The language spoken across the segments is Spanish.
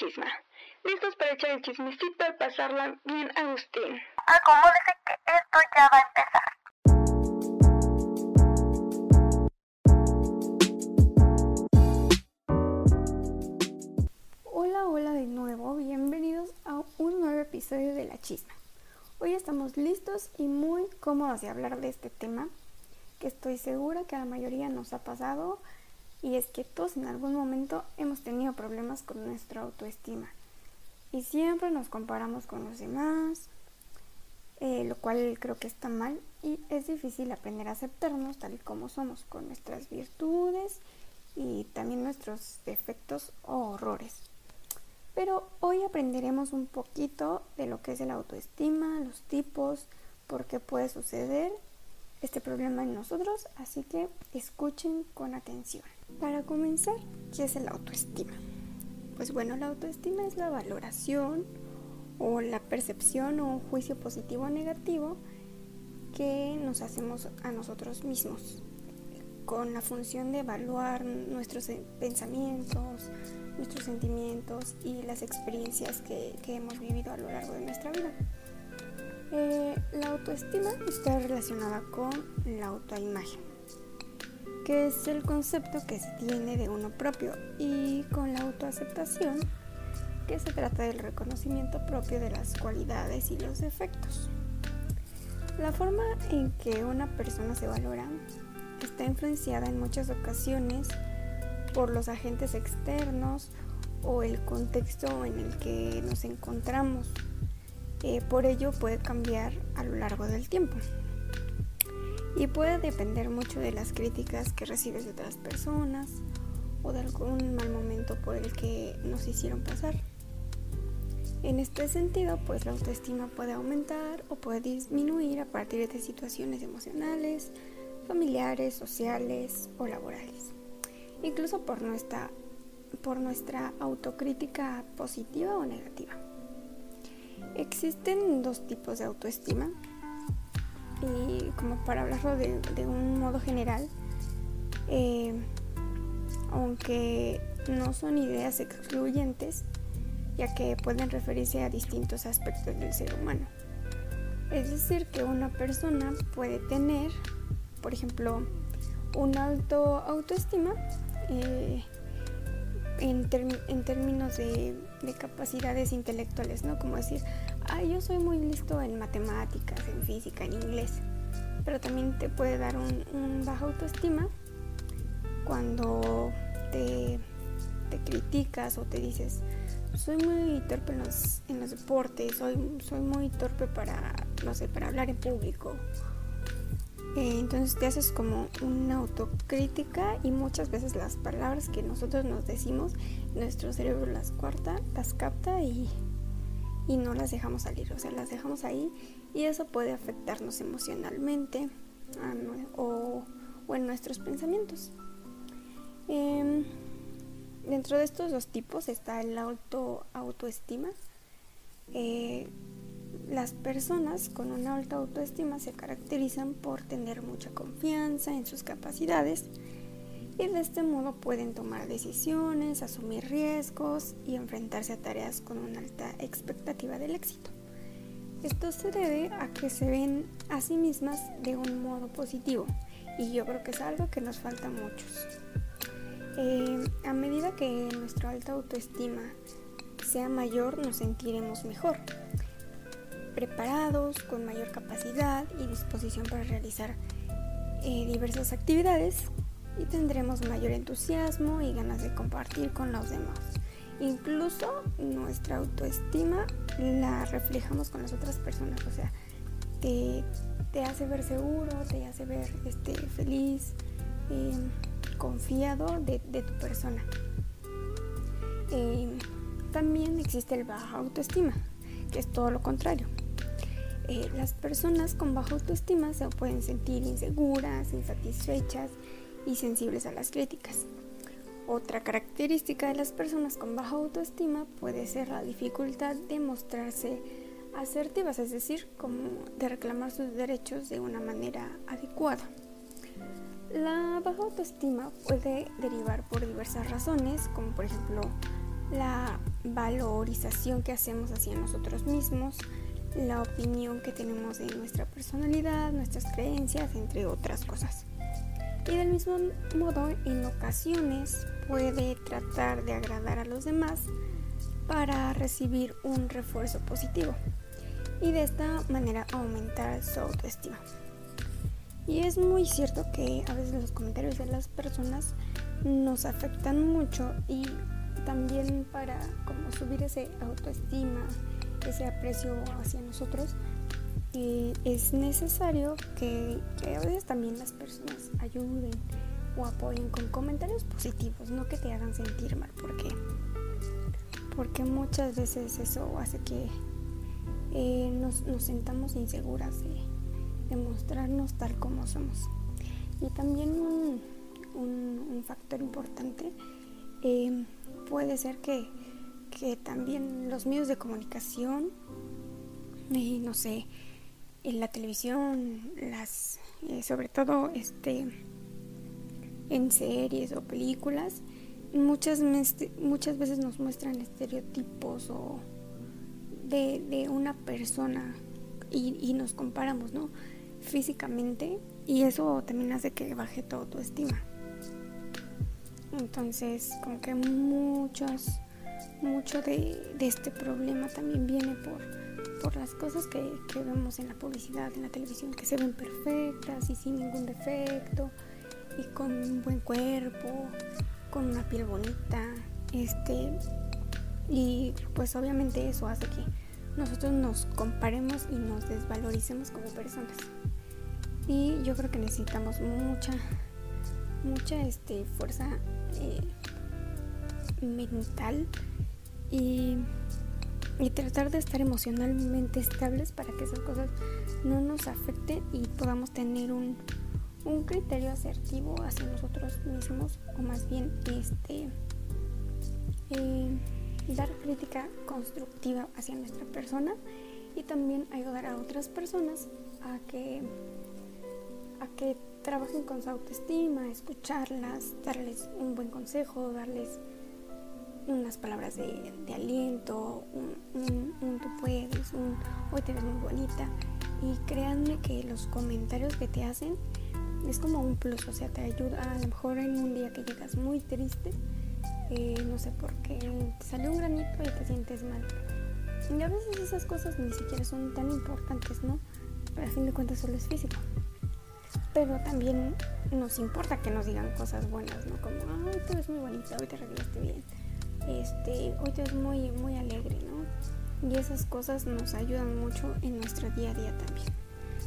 chisma. ¿Listos para echar el chismecito y pasarla bien, Agustín? Acomódese que esto ya va a empezar. Hola, hola de nuevo, bienvenidos a un nuevo episodio de La Chisma. Hoy estamos listos y muy cómodos de hablar de este tema que estoy segura que a la mayoría nos ha pasado y es que todos en algún momento hemos tenido problemas con nuestra autoestima y siempre nos comparamos con los demás, eh, lo cual creo que está mal y es difícil aprender a aceptarnos tal y como somos, con nuestras virtudes y también nuestros defectos o horrores. Pero hoy aprenderemos un poquito de lo que es el autoestima, los tipos, por qué puede suceder este problema en nosotros, así que escuchen con atención. Para comenzar, ¿qué es el autoestima? Pues bueno, la autoestima es la valoración o la percepción o un juicio positivo o negativo que nos hacemos a nosotros mismos con la función de evaluar nuestros pensamientos, nuestros sentimientos y las experiencias que, hemos vivido a lo largo de nuestra vida. Eh, la autoestima está relacionada con la autoimagen que es el concepto que se tiene de uno propio, y con la autoaceptación, que se trata del reconocimiento propio de las cualidades y los defectos. La forma en que una persona se valora está influenciada en muchas ocasiones por los agentes externos o el contexto en el que nos encontramos. Eh, por ello puede cambiar a lo largo del tiempo y puede depender mucho de las críticas que recibes de otras personas o de algún mal momento por el que nos hicieron pasar. En este sentido, pues la autoestima puede aumentar o puede disminuir a partir de situaciones emocionales, familiares, sociales o laborales. Incluso por nuestra, por nuestra autocrítica positiva o negativa. Existen dos tipos de autoestima, y como para hablarlo de, un modo general, eh, aunque no son ideas excluyentes, ya que pueden referirse a distintos aspectos del ser humano. Es decir, que una persona puede tener, por ejemplo, un alto autoestima eh, en, términos de, de, capacidades intelectuales, ¿no? Como decir, yo soy muy listo en matemáticas, en física, en inglés. Pero también te puede dar un, baja autoestima cuando te, criticas o te dices, soy muy torpe en los, en los deportes, soy, soy muy torpe para, no sé, para hablar en público. Eh, entonces te haces como una autocrítica y muchas veces las palabras que nosotros nos decimos, nuestro cerebro las cuarta, las capta y y no las dejamos salir, o sea, las dejamos ahí y eso puede afectarnos emocionalmente o, en nuestros pensamientos. Em, dentro de estos dos tipos está el auto autoestima. Eh, las personas con una alta autoestima se caracterizan por tener mucha confianza en sus capacidades y de este modo pueden tomar decisiones, asumir riesgos y enfrentarse a tareas con una alta expectativa del éxito. Esto se debe a que se ven a sí mismas de un modo positivo y yo creo que es algo que nos falta a muchos. Eh, a medida que nuestra alta autoestima sea mayor nos sentiremos mejor, preparados, con mayor capacidad y disposición para realizar eh, diversas actividades y tendremos mayor entusiasmo y ganas de compartir con los demás. Incluso nuestra autoestima la reflejamos con las otras personas, o sea, te, hace ver seguro, te hace ver este, feliz, em, confiado de, tu persona. Em, también existe el baja autoestima, que es todo lo contrario. Eh, las personas con baja autoestima se pueden sentir inseguras, insatisfechas, y sensibles a las críticas. Otra característica de las personas con baja autoestima puede ser la dificultad de mostrarse asertivas, es decir, de reclamar sus derechos de una manera adecuada. La baja autoestima puede derivar por diversas razones, como por ejemplo la valorización que hacemos hacia nosotros mismos, la opinión que tenemos de nuestra personalidad, nuestras creencias, entre otras cosas. Y del mismo modo, en ocasiones puede tratar de agradar a los demás para recibir un refuerzo positivo y de esta manera aumentar su autoestima. Y es muy cierto que a veces los comentarios de las personas nos afectan mucho y también para como subir ese autoestima, ese aprecio hacia nosotros, es necesario que, a veces también las personas ayuden o apoyen con comentarios positivos, no que te hagan sentir mal, porque porque muchas veces eso hace que eh, nos, nos, sentamos inseguras de, mostrarnos tal como somos. Y también un, un, factor importante eh, puede ser que, que, también los medios de comunicación, eh, no sé, en la televisión, las, eh, sobre todo este, en series o películas, muchas, muchas veces nos muestran estereotipos o de, de una persona y, y, nos comparamos, ¿no? Físicamente y eso también hace que baje tu autoestima. Entonces, como que muchos, mucho de, de este problema también viene por, por las cosas que, que, vemos en la publicidad, en la televisión, que se ven perfectas y sin ningún defecto y con un buen cuerpo, con una piel bonita, este, y pues obviamente eso hace que nosotros nos comparemos y nos desvaloricemos como personas. Y yo creo que necesitamos mucha, mucha este, fuerza eh, mental y, y tratar de estar emocionalmente estables para que esas cosas no nos afecten y podamos tener un, un criterio asertivo hacia nosotros mismos o más bien este eh, dar crítica constructiva hacia nuestra persona y también ayudar a otras personas a que a que trabajen con su autoestima, escucharlas, darles un buen consejo, darles unas palabras de, aliento, un, tú puedes, un hoy te ves muy bonita. Y créanme que los comentarios que te hacen es como un plus, o sea, te ayuda a lo mejor en un día que llegas muy triste, eh, no sé por qué, te salió un granito y te sientes mal. Y a veces esas cosas ni siquiera son tan importantes, ¿no? Pero a fin de cuentas solo es físico. Pero también nos importa que nos digan cosas buenas, ¿no? Como, ay, tú eres muy bonita, hoy te arreglaste bien, este, hoy ves muy, muy alegre, ¿no? Y esas cosas nos ayudan mucho en nuestro día a día también,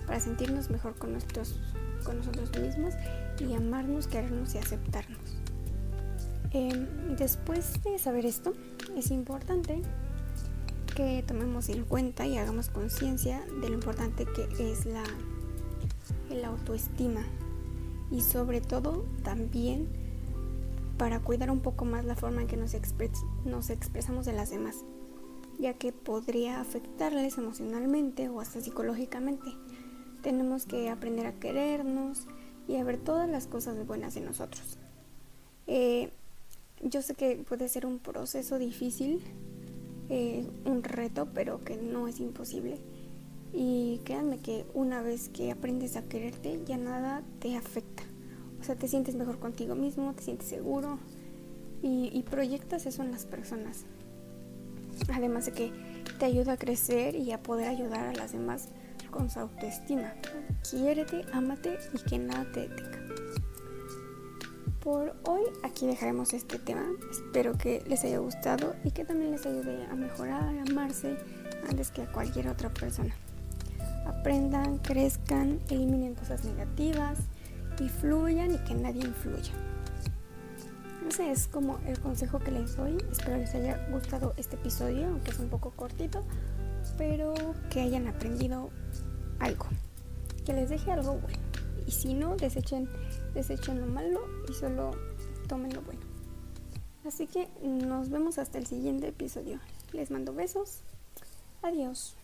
para sentirnos mejor con nuestros con nosotros mismos y amarnos, querernos y aceptarnos. Eh, después de saber esto, es importante que tomemos en cuenta y hagamos conciencia de lo importante que es la autoestima y sobre todo también para cuidar un poco más la forma en que nos, expres nos expresamos de las demás, ya que podría afectarles emocionalmente o hasta psicológicamente. Tenemos que aprender a querernos y a ver todas las cosas buenas en nosotros. Eh, yo sé que puede ser un proceso difícil, eh, un reto, pero que no es imposible. Y créanme que una vez que aprendes a quererte, ya nada te afecta. O sea, te sientes mejor contigo mismo, te sientes seguro y, proyectas eso en las personas. Además de que te ayuda a crecer y a poder ayudar a las demás con su autoestima. Quiérete, ámate y que nada te detenga. Por hoy aquí dejaremos este tema. Espero que les haya gustado y que también les ayude a mejorar, a amarse antes que a cualquier otra persona. Aprendan, crezcan, eliminen cosas negativas y fluyan y que nadie influya. Ese es como el consejo que les doy. Espero les haya gustado este episodio, aunque es un poco cortito, pero que hayan aprendido algo, que les deje algo bueno. Y si no, desechen, desechen lo malo y solo tomen lo bueno. Así que nos vemos hasta el siguiente episodio. Les mando besos. Adiós.